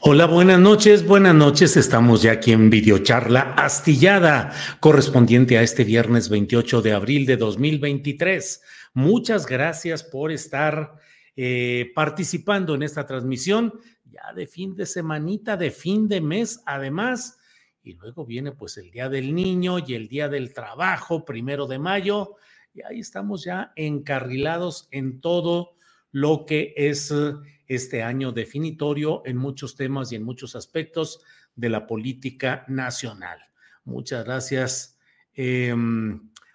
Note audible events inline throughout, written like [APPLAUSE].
Hola, buenas noches, buenas noches. Estamos ya aquí en videocharla astillada, correspondiente a este viernes 28 de abril de 2023. Muchas gracias por estar eh, participando en esta transmisión ya de fin de semanita, de fin de mes, además. Y luego viene pues el Día del Niño y el Día del Trabajo, primero de mayo. Y ahí estamos ya encarrilados en todo lo que es este año definitorio en muchos temas y en muchos aspectos de la política nacional. Muchas gracias. Eh,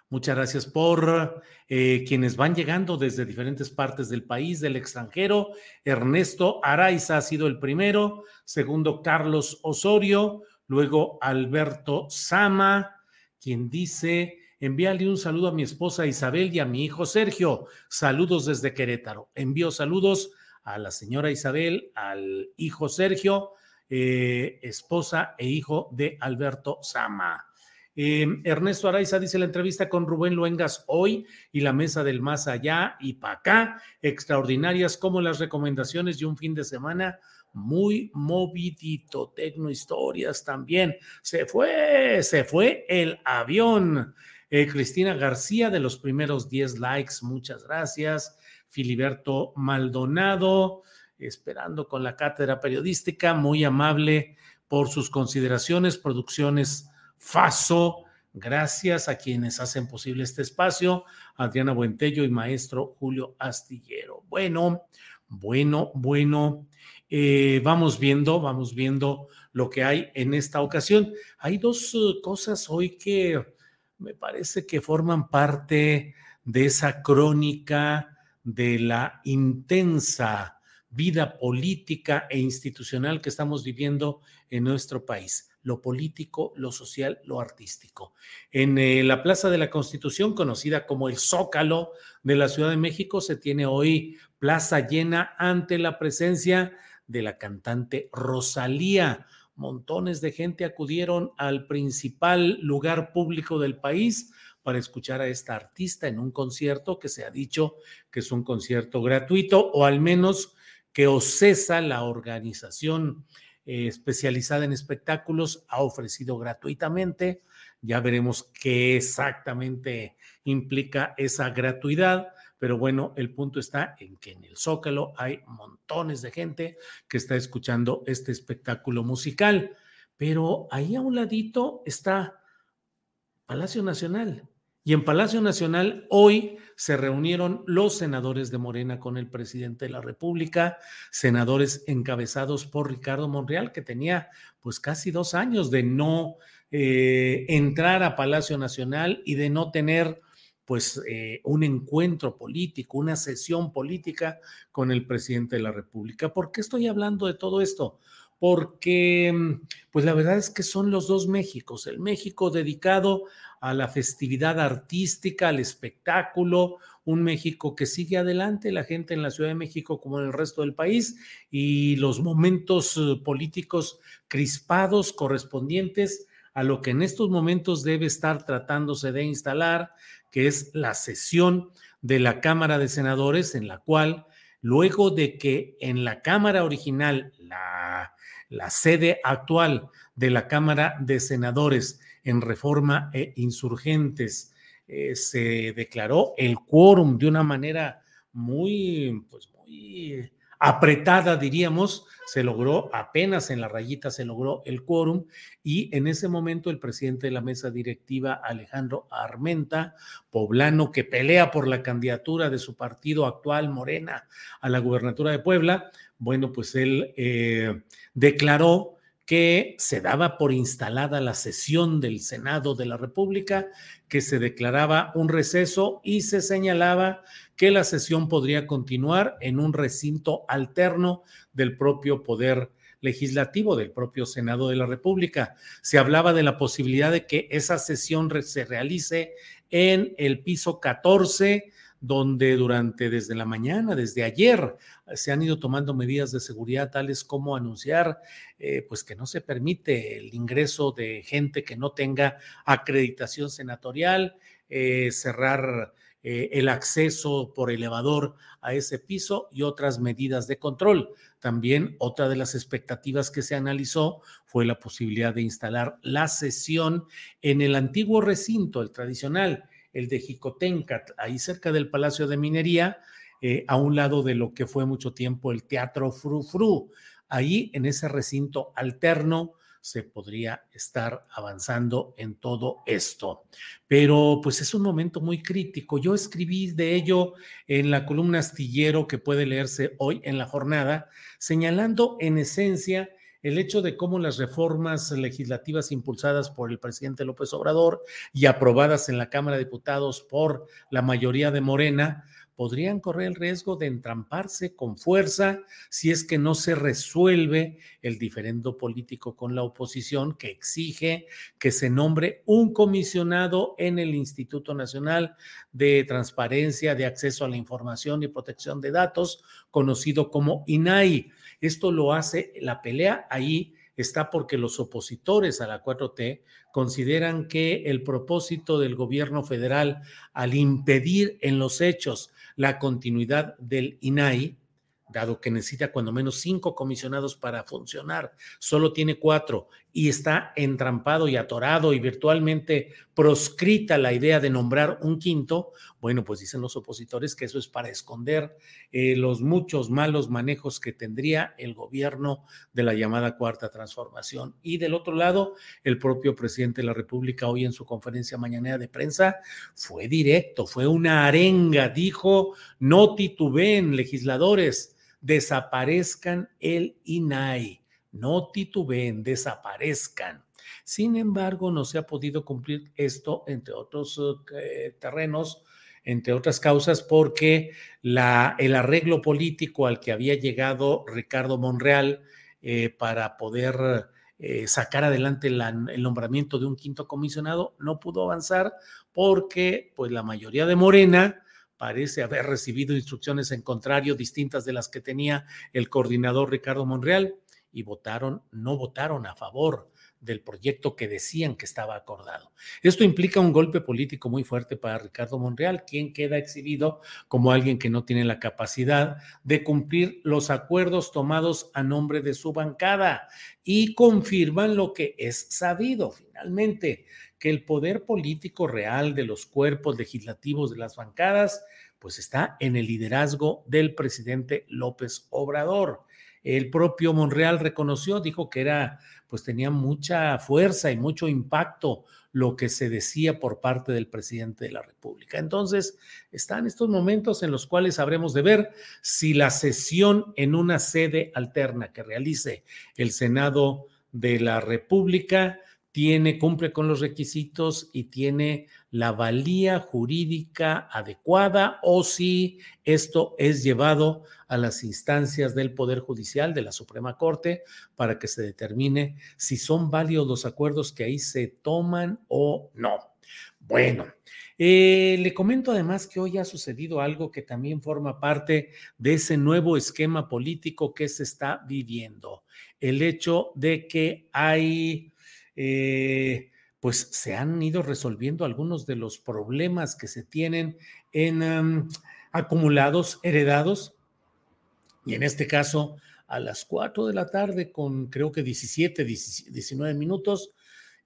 muchas gracias por eh, quienes van llegando desde diferentes partes del país, del extranjero. Ernesto Araiza ha sido el primero, segundo Carlos Osorio, luego Alberto Sama, quien dice, envíale un saludo a mi esposa Isabel y a mi hijo Sergio. Saludos desde Querétaro. Envío saludos a la señora Isabel, al hijo Sergio, eh, esposa e hijo de Alberto Sama. Eh, Ernesto Araiza dice la entrevista con Rubén Luengas hoy y la mesa del más allá y para acá, extraordinarias como las recomendaciones y un fin de semana muy movidito, tecno historias también. Se fue, se fue el avión. Eh, Cristina García de los primeros 10 likes, muchas gracias. Filiberto Maldonado, esperando con la cátedra periodística, muy amable por sus consideraciones, producciones Faso, gracias a quienes hacen posible este espacio, Adriana Buentello y maestro Julio Astillero. Bueno, bueno, bueno, eh, vamos viendo, vamos viendo lo que hay en esta ocasión. Hay dos uh, cosas hoy que me parece que forman parte de esa crónica de la intensa vida política e institucional que estamos viviendo en nuestro país, lo político, lo social, lo artístico. En eh, la Plaza de la Constitución, conocida como el Zócalo de la Ciudad de México, se tiene hoy plaza llena ante la presencia de la cantante Rosalía. Montones de gente acudieron al principal lugar público del país para escuchar a esta artista en un concierto que se ha dicho que es un concierto gratuito o al menos que OCESA, la organización eh, especializada en espectáculos, ha ofrecido gratuitamente. Ya veremos qué exactamente implica esa gratuidad, pero bueno, el punto está en que en el Zócalo hay montones de gente que está escuchando este espectáculo musical, pero ahí a un ladito está Palacio Nacional. Y en Palacio Nacional hoy se reunieron los senadores de Morena con el presidente de la República, senadores encabezados por Ricardo Monreal, que tenía pues casi dos años de no eh, entrar a Palacio Nacional y de no tener pues eh, un encuentro político, una sesión política con el presidente de la República. ¿Por qué estoy hablando de todo esto? Porque pues la verdad es que son los dos Méxicos, el México dedicado a la festividad artística, al espectáculo, un México que sigue adelante, la gente en la Ciudad de México como en el resto del país, y los momentos eh, políticos crispados correspondientes a lo que en estos momentos debe estar tratándose de instalar, que es la sesión de la Cámara de Senadores, en la cual luego de que en la Cámara original, la, la sede actual de la Cámara de Senadores en Reforma e Insurgentes, eh, se declaró el quórum de una manera muy, pues muy apretada, diríamos, se logró apenas en la rayita, se logró el quórum y en ese momento el presidente de la mesa directiva, Alejandro Armenta, poblano que pelea por la candidatura de su partido actual, Morena, a la gubernatura de Puebla, bueno, pues él eh, declaró que se daba por instalada la sesión del Senado de la República, que se declaraba un receso y se señalaba que la sesión podría continuar en un recinto alterno del propio poder legislativo del propio Senado de la República. Se hablaba de la posibilidad de que esa sesión se realice en el piso 14 donde durante desde la mañana, desde ayer, se han ido tomando medidas de seguridad tales como anunciar eh, pues que no se permite el ingreso de gente que no tenga acreditación senatorial, eh, cerrar eh, el acceso por elevador a ese piso y otras medidas de control. También otra de las expectativas que se analizó fue la posibilidad de instalar la sesión en el antiguo recinto, el tradicional, el de Jicotencat, ahí cerca del Palacio de Minería, eh, a un lado de lo que fue mucho tiempo el Teatro Fru Fru. Ahí, en ese recinto alterno, se podría estar avanzando en todo esto. Pero pues es un momento muy crítico. Yo escribí de ello en la columna astillero que puede leerse hoy en la jornada, señalando en esencia el hecho de cómo las reformas legislativas impulsadas por el presidente López Obrador y aprobadas en la Cámara de Diputados por la mayoría de Morena, podrían correr el riesgo de entramparse con fuerza si es que no se resuelve el diferendo político con la oposición que exige que se nombre un comisionado en el Instituto Nacional de Transparencia, de Acceso a la Información y Protección de Datos, conocido como INAI. Esto lo hace la pelea ahí está porque los opositores a la 4T consideran que el propósito del gobierno federal al impedir en los hechos la continuidad del INAI, dado que necesita cuando menos cinco comisionados para funcionar, solo tiene cuatro y está entrampado y atorado y virtualmente proscrita la idea de nombrar un quinto, bueno, pues dicen los opositores que eso es para esconder eh, los muchos malos manejos que tendría el gobierno de la llamada cuarta transformación. Y del otro lado, el propio presidente de la República hoy en su conferencia mañanera de prensa fue directo, fue una arenga, dijo, no titubeen legisladores, desaparezcan el INAI no titubeen, desaparezcan. Sin embargo, no se ha podido cumplir esto, entre otros eh, terrenos, entre otras causas, porque el arreglo político al que había llegado Ricardo Monreal eh, para poder eh, sacar adelante el nombramiento de un quinto comisionado no pudo avanzar porque pues la mayoría de Morena parece haber recibido instrucciones en contrario distintas de las que tenía el coordinador Ricardo Monreal y votaron, no votaron a favor del proyecto que decían que estaba acordado. Esto implica un golpe político muy fuerte para Ricardo Monreal, quien queda exhibido como alguien que no tiene la capacidad de cumplir los acuerdos tomados a nombre de su bancada y confirman lo que es sabido finalmente, que el poder político real de los cuerpos legislativos de las bancadas pues está en el liderazgo del presidente López Obrador. El propio Monreal reconoció, dijo que era, pues tenía mucha fuerza y mucho impacto lo que se decía por parte del presidente de la República. Entonces, están estos momentos en los cuales habremos de ver si la sesión en una sede alterna que realice el Senado de la República tiene, cumple con los requisitos y tiene la valía jurídica adecuada o si esto es llevado a las instancias del Poder Judicial de la Suprema Corte para que se determine si son válidos los acuerdos que ahí se toman o no. Bueno, eh, le comento además que hoy ha sucedido algo que también forma parte de ese nuevo esquema político que se está viviendo. El hecho de que hay eh, pues se han ido resolviendo algunos de los problemas que se tienen en acumulados, heredados. Y en este caso, a las 4 de la tarde, con creo que 17, 19 minutos,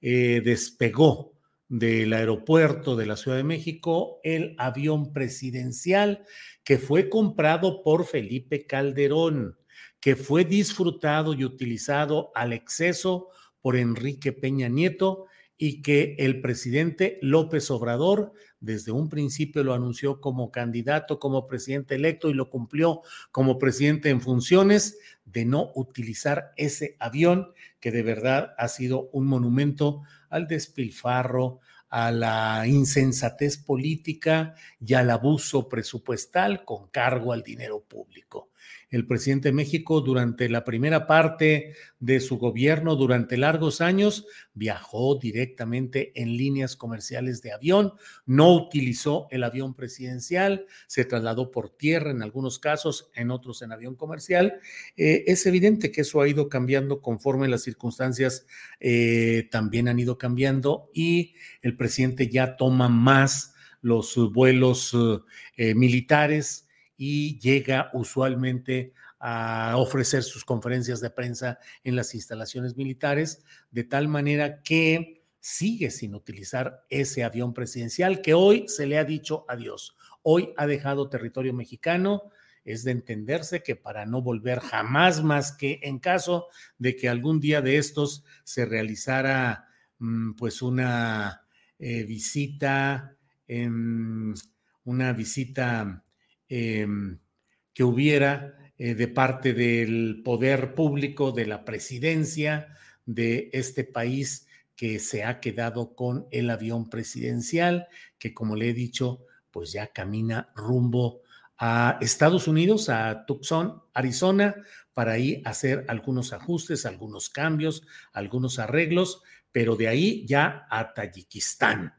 eh, despegó del aeropuerto de la Ciudad de México el avión presidencial que fue comprado por Felipe Calderón, que fue disfrutado y utilizado al exceso por Enrique Peña Nieto y que el presidente López Obrador desde un principio lo anunció como candidato, como presidente electo y lo cumplió como presidente en funciones de no utilizar ese avión que de verdad ha sido un monumento al despilfarro, a la insensatez política y al abuso presupuestal con cargo al dinero público el presidente de México durante la primera parte de su gobierno, durante largos años, viajó directamente en líneas comerciales de avión, no utilizó el avión presidencial, se trasladó por tierra en algunos casos, en otros en avión comercial. Eh, es evidente que eso ha ido cambiando conforme las circunstancias eh, también han ido cambiando y el presidente ya toma más los vuelos eh, militares y llega usualmente a ofrecer sus conferencias de prensa en las instalaciones militares, de tal manera que sigue sin utilizar ese avión presidencial que hoy se le ha dicho adiós. Hoy ha dejado territorio mexicano. Es de entenderse que para no volver jamás más que en caso de que algún día de estos se realizara mm, pues una eh, visita, una visita Em, que hubiera eh, de parte del poder público, de la presidencia de este país que se ha quedado con el avión presidencial, que como le he dicho, pues ya camina rumbo a Estados Unidos, a Tucson, Arizona, para ahí hacer algunos ajustes, algunos cambios, algunos arreglos, pero de ahí ya a Tayikistán.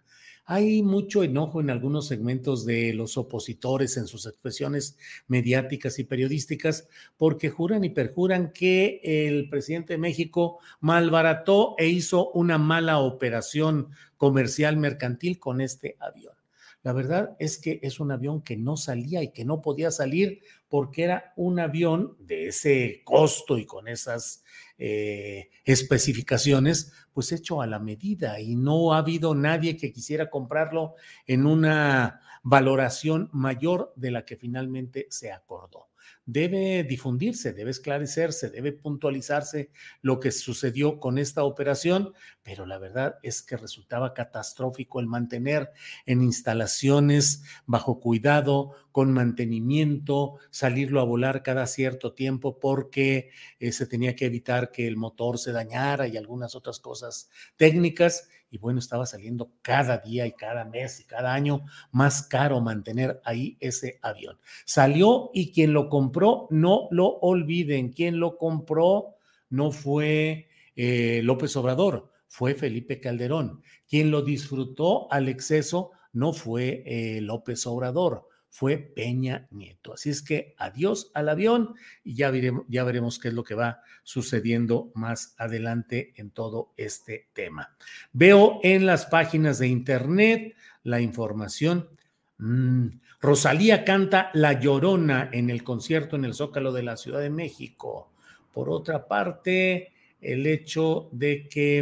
Hay mucho enojo en algunos segmentos de los opositores en sus expresiones mediáticas y periodísticas porque juran y perjuran que el presidente de México malbarató e hizo una mala operación comercial mercantil con este avión. La verdad es que es un avión que no salía y que no podía salir porque era un avión de ese costo y con esas eh, especificaciones, pues hecho a la medida y no ha habido nadie que quisiera comprarlo en una valoración mayor de la que finalmente se acordó debe difundirse, debe esclarecerse, debe puntualizarse lo que sucedió con esta operación, pero la verdad es que resultaba catastrófico el mantener en instalaciones bajo cuidado, con mantenimiento, salirlo a volar cada cierto tiempo porque eh, se tenía que evitar que el motor se dañara y algunas otras cosas técnicas y bueno, estaba saliendo cada día y cada mes y cada año más caro mantener ahí ese avión. Salió y quien lo compró, no lo olviden, quien lo compró no fue eh, López Obrador, fue Felipe Calderón. Quien lo disfrutó al exceso no fue eh, López Obrador, fue Peña Nieto. Así es que adiós al avión y ya veremos, qué es lo que va sucediendo más adelante en todo este tema. Veo en las páginas de internet la información. Mm, Rosalía canta La Llorona en el concierto en el Zócalo de la Ciudad de México. Por otra parte, el hecho de que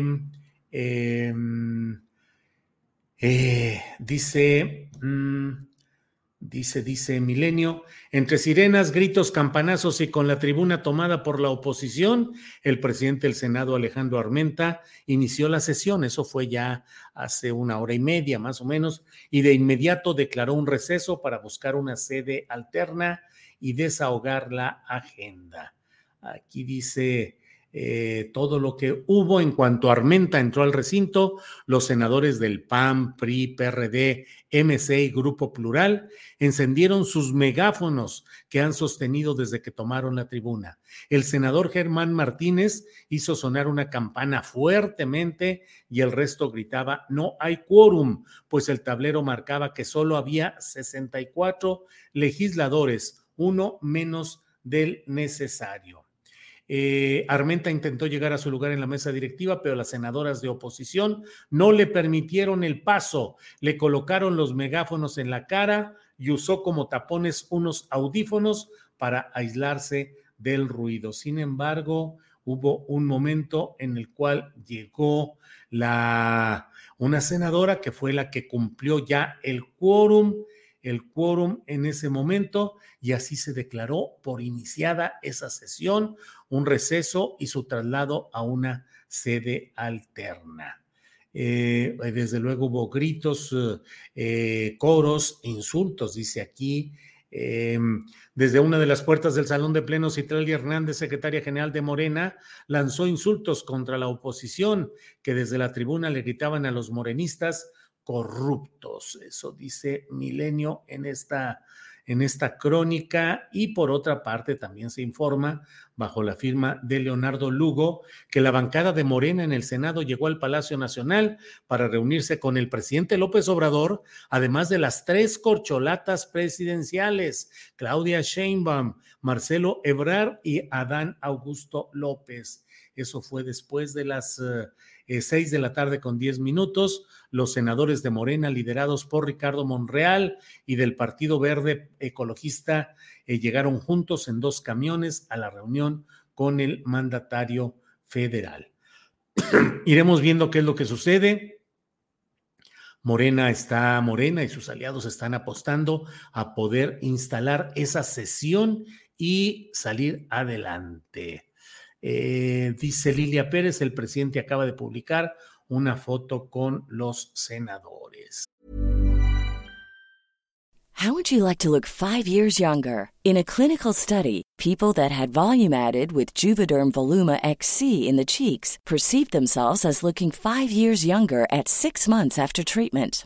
em, eh, dice... Mm, Dice, dice Milenio, entre sirenas, gritos, campanazos y con la tribuna tomada por la oposición, el presidente del Senado, Alejandro Armenta, inició la sesión. Eso fue ya hace una hora y media más o menos, y de inmediato declaró un receso para buscar una sede alterna y desahogar la agenda. Aquí dice, eh, todo lo que hubo en cuanto Armenta entró al recinto, los senadores del PAN, PRI, PRD, MC y Grupo Plural encendieron sus megáfonos que han sostenido desde que tomaron la tribuna. El senador Germán Martínez hizo sonar una campana fuertemente y el resto gritaba, no hay quórum, pues el tablero marcaba que solo había 64 legisladores, uno menos del necesario. Eh, Armenta intentó llegar a su lugar en la mesa directiva, pero las senadoras de oposición no le permitieron el paso. Le colocaron los megáfonos en la cara y usó como tapones unos audífonos para aislarse del ruido. Sin embargo, hubo un momento en el cual llegó la una senadora que fue la que cumplió ya el quórum, el quórum en ese momento y así se declaró por iniciada esa sesión, un receso y su traslado a una sede alterna. Eh, desde luego hubo gritos, eh, coros, insultos, dice aquí, desde una de las puertas del Salón de Plenos, Citralia Hernández, secretaria general de Morena, lanzó insultos contra la oposición, que desde la tribuna le gritaban a los morenistas corruptos. Eso dice Milenio en esta, en esta crónica. Y por otra parte, también se informa, bajo la firma de Leonardo Lugo, que la bancada de Morena en el Senado llegó al Palacio Nacional para reunirse con el presidente López Obrador, además de las tres corcholatas presidenciales, Claudia Sheinbaum, Marcelo Ebrar y Adán Augusto López. Eso fue después de las... Eh, eh, 6 de la tarde con 10 minutos, los senadores de Morena, liderados por Ricardo Monreal y del Partido Verde Ecologista, eh, llegaron juntos en dos camiones a la reunión con el mandatario federal. [CLEARS THROAT] Iremos viendo qué es lo que sucede. Morena está, Morena y sus aliados están apostando a poder instalar esa sesión y salir adelante. Eh, dice Lilia Pérez, el presidente acaba de publicar una foto con los senadores. How would you like to look five years younger? In a clinical study, people that had volume added with Juvederm Voluma XC in the cheeks perceived themselves as looking five years younger at six months after treatment.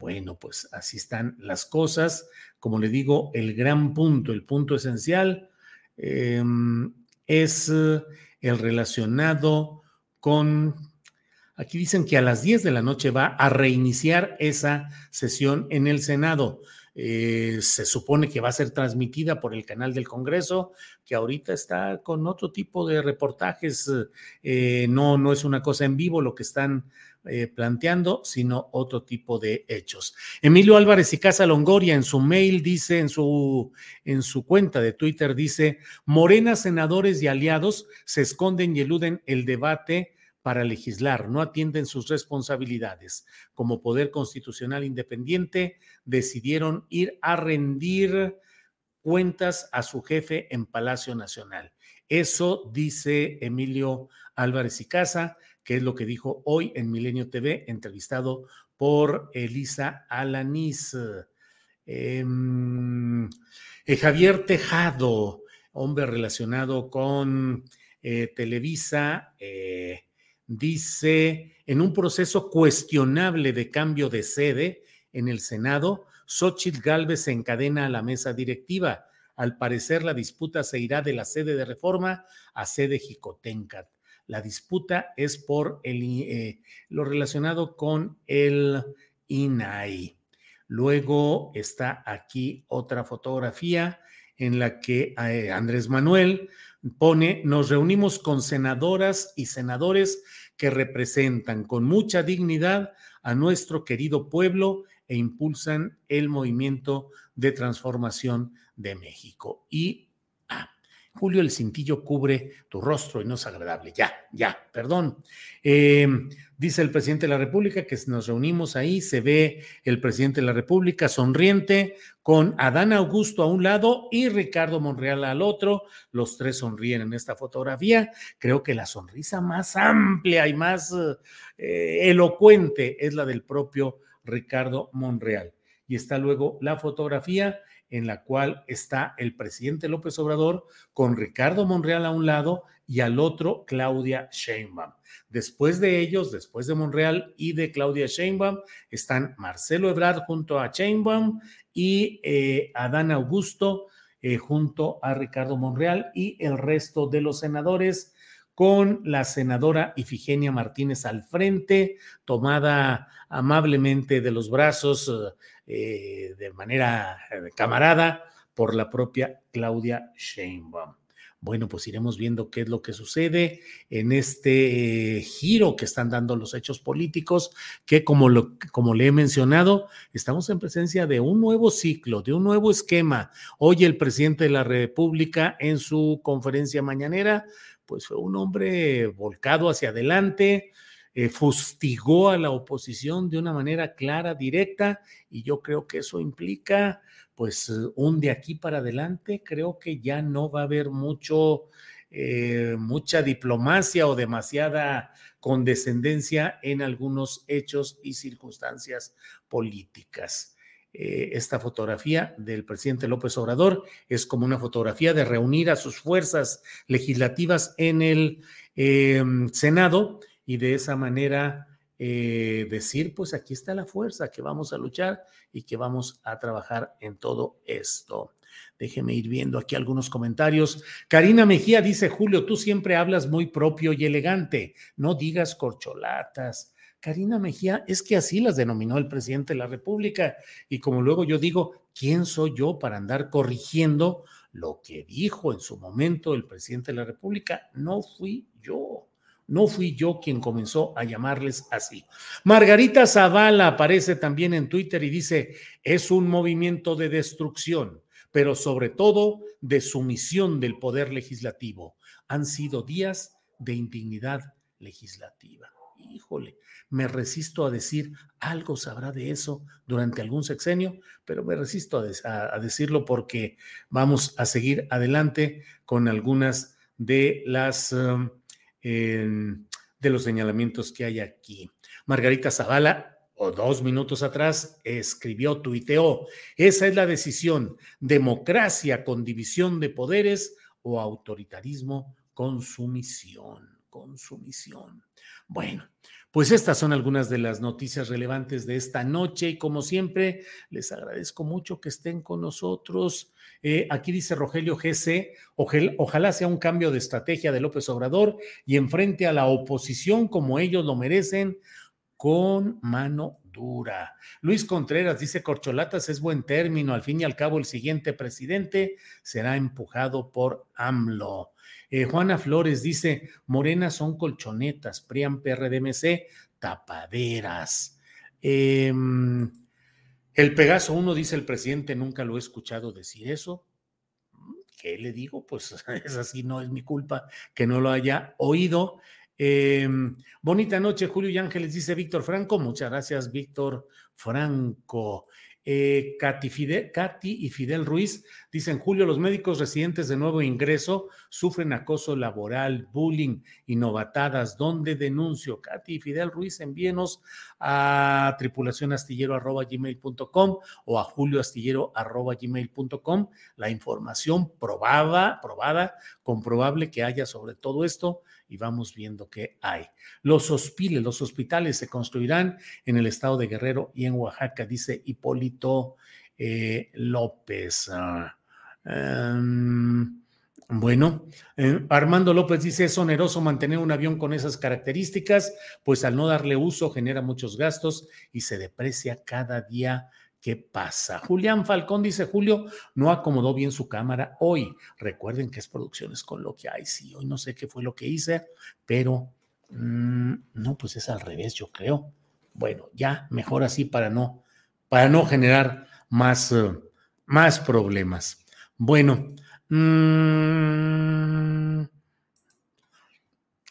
Bueno, pues así están las cosas. Como le digo, el gran punto, el punto esencial eh, es eh, el relacionado con Aquí dicen que a las 10 de la noche va a reiniciar esa sesión en el Senado. Eh, se supone que va a ser transmitida por el canal del Congreso, que ahorita está con otro tipo de reportajes. Eh, no, no es una cosa en vivo lo que están eh, planteando, sino otro tipo de hechos. Emilio Álvarez y Casa Longoria en su mail dice, en su, en su cuenta de Twitter dice, Morena, senadores y aliados se esconden y eluden el debate para legislar, no atienden sus responsabilidades. Como poder constitucional independiente, decidieron ir a rendir cuentas a su jefe en Palacio Nacional. Eso dice Emilio Álvarez y Casa, que es lo que dijo hoy en Milenio TV, entrevistado por Elisa Alanís. Em, eh, Javier Tejado, hombre relacionado con eh, Televisa, eh, dice, en un proceso cuestionable de cambio de sede en el Senado, Xochitl Galvez se encadena a la mesa directiva. Al parecer, la disputa se irá de la sede de reforma a sede Jicotencat. La disputa es por el, eh, lo relacionado con el INAI. Luego está aquí otra fotografía en la que eh, Andrés Manuel pone, nos reunimos con senadoras y senadores que representan con mucha dignidad a nuestro querido pueblo e impulsan el movimiento de transformación de México. Y Julio, el cintillo cubre tu rostro y no es agradable. Ya, ya, perdón. Eh, dice el presidente de la República que nos reunimos ahí, se ve el presidente de la República sonriente con Adán Augusto a un lado y Ricardo Monreal al otro. Los tres sonríen en esta fotografía. Creo que la sonrisa más amplia y más eh, elocuente es la del propio Ricardo Monreal. Y está luego la fotografía en la cual está el presidente López Obrador con Ricardo Monreal a un lado y al otro Claudia Sheinbaum. Después de ellos, después de Monreal y de Claudia Sheinbaum, están Marcelo Ebrard junto a Sheinbaum y eh, Adán Augusto eh, junto a Ricardo Monreal y el resto de los senadores con la senadora Ifigenia Martínez al frente, tomada amablemente de los brazos eh, de manera eh, camarada por la propia Claudia Sheinbaum. Bueno, pues iremos viendo qué es lo que sucede en este eh, giro que están dando los hechos políticos, que como, como le he mencionado, estamos en presencia de un nuevo ciclo, de un nuevo esquema. Hoy el presidente de la República en su conferencia mañanera, pues fue un hombre volcado hacia adelante, eh, fustigó a la oposición de una manera clara, directa, y yo creo que eso implica, pues, un de aquí para adelante, creo que ya no va a haber mucho, eh, mucha diplomacia o demasiada condescendencia en algunos hechos y circunstancias políticas. Eh, esta fotografía del presidente López Obrador es como una fotografía de reunir a sus fuerzas legislativas en el Senado y de esa manera eh, decir, pues aquí está la fuerza, que vamos a luchar y que vamos a trabajar en todo esto. Déjeme ir viendo aquí algunos comentarios. Karina Mejía dice, Julio, tú siempre hablas muy propio y elegante, no digas corcholatas. Karina Mejía, es que así las denominó el presidente de la República. Y como luego yo digo, ¿quién soy yo para andar corrigiendo lo que dijo en su momento el presidente de la República? No fui yo. No fui yo quien comenzó a llamarles así. Margarita Zavala aparece también en Twitter y dice, es un movimiento de destrucción, pero sobre todo de sumisión del poder legislativo. Han sido días de indignidad legislativa. Híjole, me resisto a decir algo sabrá de eso durante algún sexenio, pero me resisto a, decirlo porque vamos a seguir adelante con algunas de las... Um, de los señalamientos que hay aquí. Margarita Zavala, o dos minutos atrás, escribió, tuiteó, esa es la decisión, democracia con división de poderes o autoritarismo con sumisión, con sumisión. Bueno, pues estas son algunas de las noticias relevantes de esta noche y como siempre, les agradezco mucho que estén con nosotros. Eh, aquí dice Rogelio GC, ojalá, sea un cambio de estrategia de López Obrador y enfrente a la oposición como ellos lo merecen con mano dura. Luis Contreras dice, Corcholatas es buen término, al fin y al cabo el siguiente presidente será empujado por AMLO. Eh, Juana Flores dice, Morena son colchonetas, PRIAN, PRDMC, tapaderas. Em, el Pegaso 1 dice el presidente, nunca lo he escuchado decir eso. ¿Qué le digo? Pues [LAUGHS] es así, no es mi culpa que no lo haya oído. Em, bonita noche, Julio y Ángeles, dice Víctor Franco. Muchas gracias, Víctor Franco. Eh, Katy, y Fidel Ruiz dicen, Julio, los médicos residentes de nuevo ingreso sufren acoso laboral, bullying y novatadas. ¿Dónde denuncio? Katy y Fidel Ruiz, envíenos a tripulacionastillero.gmail.com o a julioastillero.gmail.com la información probada, probada, comprobable que haya sobre todo esto y vamos viendo qué hay. Los hospitales, los hospitales se construirán en el estado de Guerrero y en Oaxaca, dice Hipólito eh, López. Ah, em, bueno, eh, Armando López dice, es oneroso mantener un avión con esas características, pues al no darle uso genera muchos gastos y se deprecia cada día ¿Qué pasa? Julián Falcón dice, Julio, no acomodó bien su cámara hoy. Recuerden que es producciones con lo que hay. Sí, hoy no sé qué fue lo que hice, pero Mm, no, pues es al revés, yo creo. Bueno, ya mejor así para no, para no generar más, eh, más problemas. Bueno, mmm,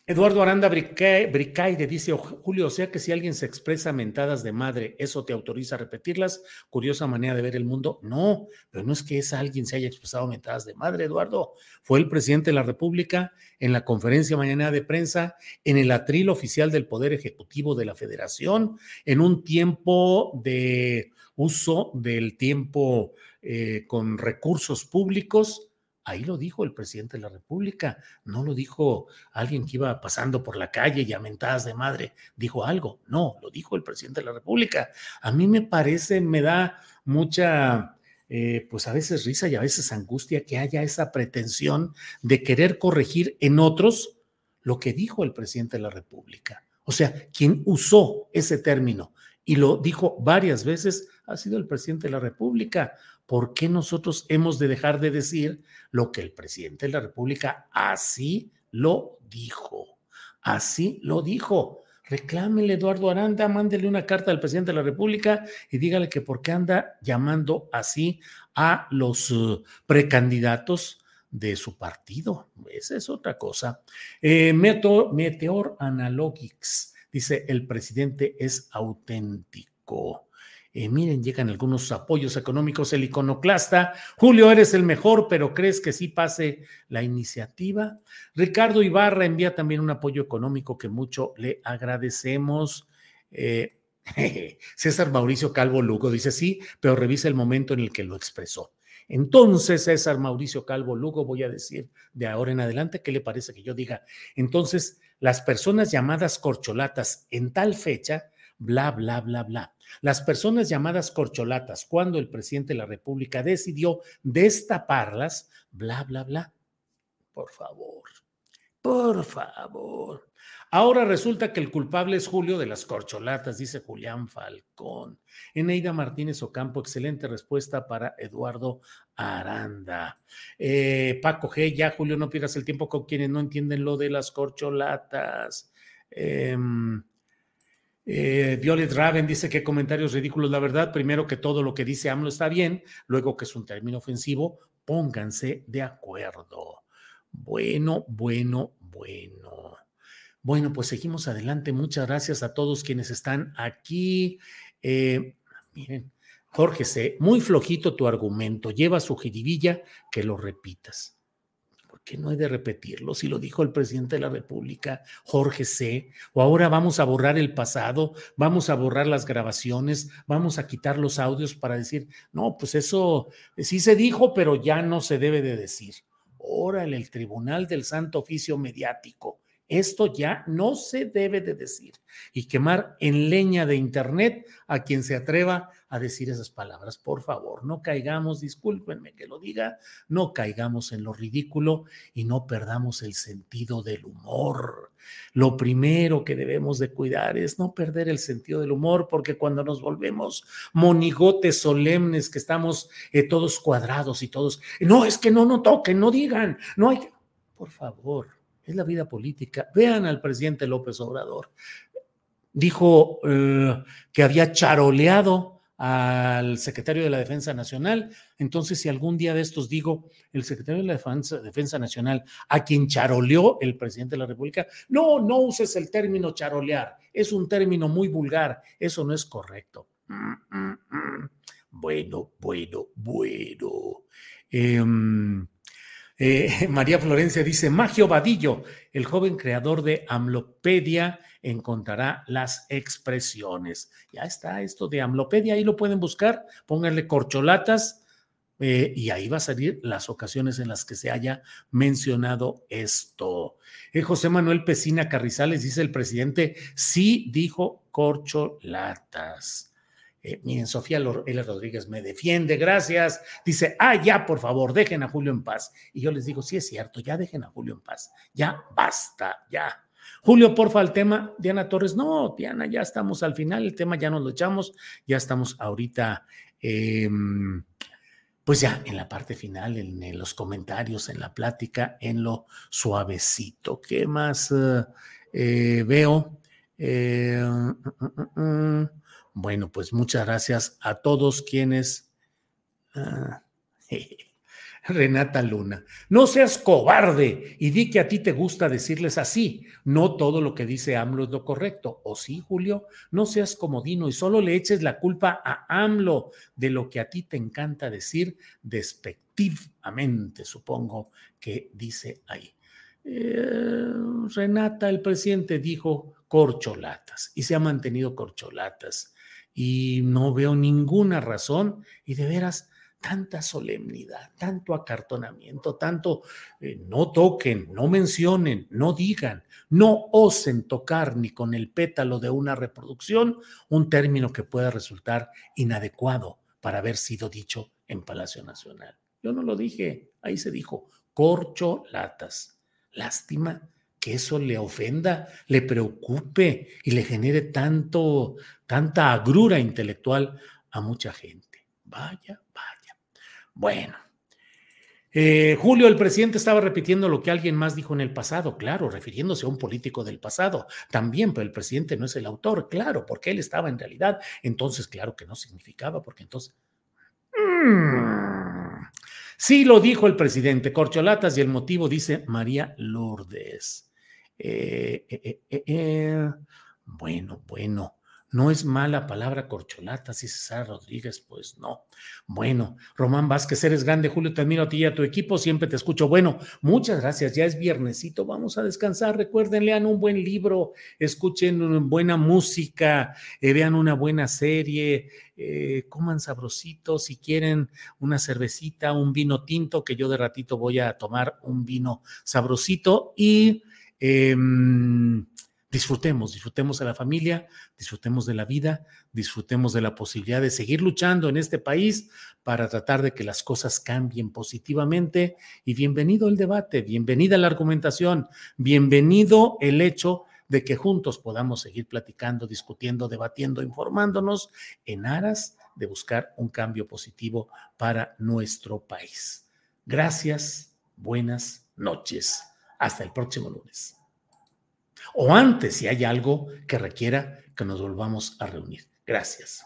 Eduardo Aranda Bricaide dice, Julio, o sea que si alguien se expresa mentadas de madre, ¿eso te autoriza a repetirlas? Curiosa manera de ver el mundo. No, pero no es que esa alguien se haya expresado mentadas de madre, Eduardo. Fue el presidente de la República en la conferencia mañana de prensa, en el atril oficial del Poder Ejecutivo de la Federación, en un tiempo de uso del tiempo eh, con recursos públicos Ahí lo dijo el presidente de la República, no lo dijo alguien que iba pasando por la calle y a de madre, dijo algo, no, lo dijo el presidente de la República. A mí me parece, me da mucha, eh, pues a veces risa y a veces angustia que haya esa pretensión de querer corregir en otros lo que dijo el presidente de la República. O sea, quien usó ese término y lo dijo varias veces ha sido el presidente de la República. ¿Por qué nosotros hemos de dejar de decir lo que el presidente de la República así lo dijo? Así lo dijo. Reclámele, Eduardo Aranda, mándele una carta al presidente de la República y dígale que por qué anda llamando así a los uh, precandidatos de su partido. Esa es otra cosa. Eh, Meteor, Meteor Analogics dice: el presidente es auténtico. Eh, miren, llegan algunos apoyos económicos, el iconoclasta. Julio, eres el mejor, pero ¿crees que sí pase la iniciativa? Ricardo Ibarra envía también un apoyo económico que mucho le agradecemos. Eh, [LAUGHS] César Mauricio Calvo Lugo dice sí, pero revisa el momento en el que lo expresó. Entonces, César Mauricio Calvo Lugo, voy a decir de ahora en adelante, ¿qué le parece que yo diga? Entonces, las personas llamadas corcholatas en tal fecha, bla, bla, bla, bla las personas llamadas corcholatas, cuando el presidente de la República decidió destaparlas, bla, bla, bla. Por favor, por favor. Ahora resulta que el culpable es Julio de las corcholatas, dice Julián Falcón. Eneida Martínez Ocampo, excelente respuesta para Eduardo Aranda. Eh, Paco G, ya Julio, no pierdas el tiempo con quienes no entienden lo de las corcholatas. Eh, eh, Violet Raven dice que comentarios ridículos, la verdad. Primero que todo lo que dice AMLO está bien, luego que es un término ofensivo, pónganse de acuerdo. Bueno, bueno, bueno. Bueno, pues seguimos adelante. Muchas gracias a todos quienes están aquí. Eh, miren, Jorge C., muy flojito tu argumento. Lleva su jiribilla que lo repitas que no hay de repetirlo, si lo dijo el presidente de la República, Jorge C., o ahora vamos a borrar el pasado, vamos a borrar las grabaciones, vamos a quitar los audios para decir, no, pues eso sí se dijo, pero ya no se debe de decir. Órale, el Tribunal del Santo Oficio Mediático esto ya no se debe de decir y quemar en leña de Internet a quien se atreva a decir esas palabras. Por favor, no caigamos, discúlpenme que lo diga, no caigamos en lo ridículo y no perdamos el sentido del humor. Lo primero que debemos de cuidar es no perder el sentido del humor porque cuando nos volvemos monigotes solemnes que estamos eh, todos cuadrados y todos, no, es que no, no toquen, no digan, no hay Por favor es la vida política. Vean al presidente López Obrador. Dijo eh, que había charoleado al secretario de la Defensa Nacional. Entonces, si algún día de estos digo, el secretario de la Defensa, Nacional, a quien charoleó el presidente de la República, no, no uses el término charolear, es un término muy vulgar, eso no es correcto. Mm, mm, mm. Bueno, bueno, bueno. Eh, eh, [LAUGHS] María Florencia dice, Magio Vadillo, el joven creador de Amlopedia, encontrará las expresiones. Ya está esto de Amlopedia, ahí lo pueden buscar, pónganle corcholatas eh, y ahí va a salir las ocasiones en las que se haya mencionado esto. Eh, José Manuel Pesina Carrizales dice, el presidente sí dijo corcholatas. Eh, miren, Sofía L. Rodríguez me defiende, gracias. Dice, ah, ya, por favor, dejen a Julio en paz. Y yo les digo, sí es cierto, ya dejen a Julio en paz. Ya, basta, ya. Julio, porfa, el tema, Diana Torres. No, Diana, ya estamos al final, el tema ya nos lo echamos, ya estamos ahorita, em, pues ya en la parte final, en, los comentarios, en la plática, en lo suavecito. ¿Qué más? eh, veo. Eh, mm, mm, mm, bueno, pues muchas gracias a todos quienes... Ah, [LAUGHS] Renata Luna, no seas cobarde y di que a ti te gusta decirles así. No todo lo que dice AMLO es lo correcto. ¿O sí, Julio? No seas comodino y solo le eches la culpa a AMLO de lo que a ti te encanta decir despectivamente, supongo que dice ahí. Eh, Renata, el presidente dijo corcholatas y se ha mantenido corcholatas y no veo ninguna razón y de veras tanta solemnidad, tanto acartonamiento, tanto eh, no toquen, no mencionen, no digan, no osen tocar ni con el pétalo de una reproducción un término que pueda resultar inadecuado para haber sido dicho en Palacio Nacional. Yo no lo dije, ahí se dijo, corcholatas. Lástima que eso le ofenda, le preocupe y le genere tanto, tanta agrura intelectual a mucha gente. Vaya, vaya. Bueno. Eh, Julio, el presidente estaba repitiendo lo que alguien más dijo en el pasado, claro, refiriéndose a un político del pasado. También, pero el presidente no es el autor, claro, porque él estaba en realidad. Entonces, claro que no significaba, porque entonces... Mm, sí lo dijo el presidente, corcholatas y el motivo dice María Lourdes. Eh, eh, bueno, bueno. No es mala palabra corcholata, si César Rodríguez, pues no. Bueno, Román Vázquez, eres grande, Julio, te admiro a ti y a tu equipo, siempre te escucho. Bueno, muchas gracias, ya es viernesito, vamos a descansar. Recuerden, lean un buen libro, escuchen buena música, eh, vean una buena serie, eh, coman sabrosito, si quieren una cervecita, un vino tinto, que yo de ratito voy a tomar un vino sabrosito y... Em, disfrutemos, disfrutemos a la familia, disfrutemos de la vida, disfrutemos de la posibilidad de seguir luchando en este país para tratar de que las cosas cambien positivamente. Y bienvenido el debate, bienvenida la argumentación, bienvenido el hecho de que juntos podamos seguir platicando, discutiendo, debatiendo, informándonos en aras de buscar un cambio positivo para nuestro país. Gracias, buenas noches. Hasta el próximo lunes o antes si hay algo que requiera que nos volvamos a reunir. Gracias.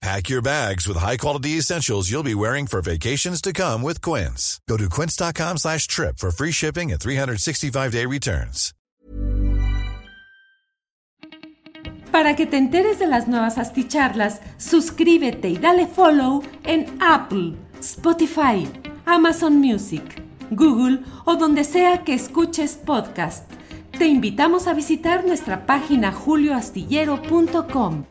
Pack your bags with high-quality essentials you'll be wearing for vacations to come with Quince. Go to quince.com slash trip for free shipping and 365-day returns. Para que te enteres de las nuevas asticharlas, suscríbete y dale follow en Apple, Spotify, Amazon Music, Google o donde sea que escuches podcast. Te invitamos a visitar nuestra página julioastillero.com.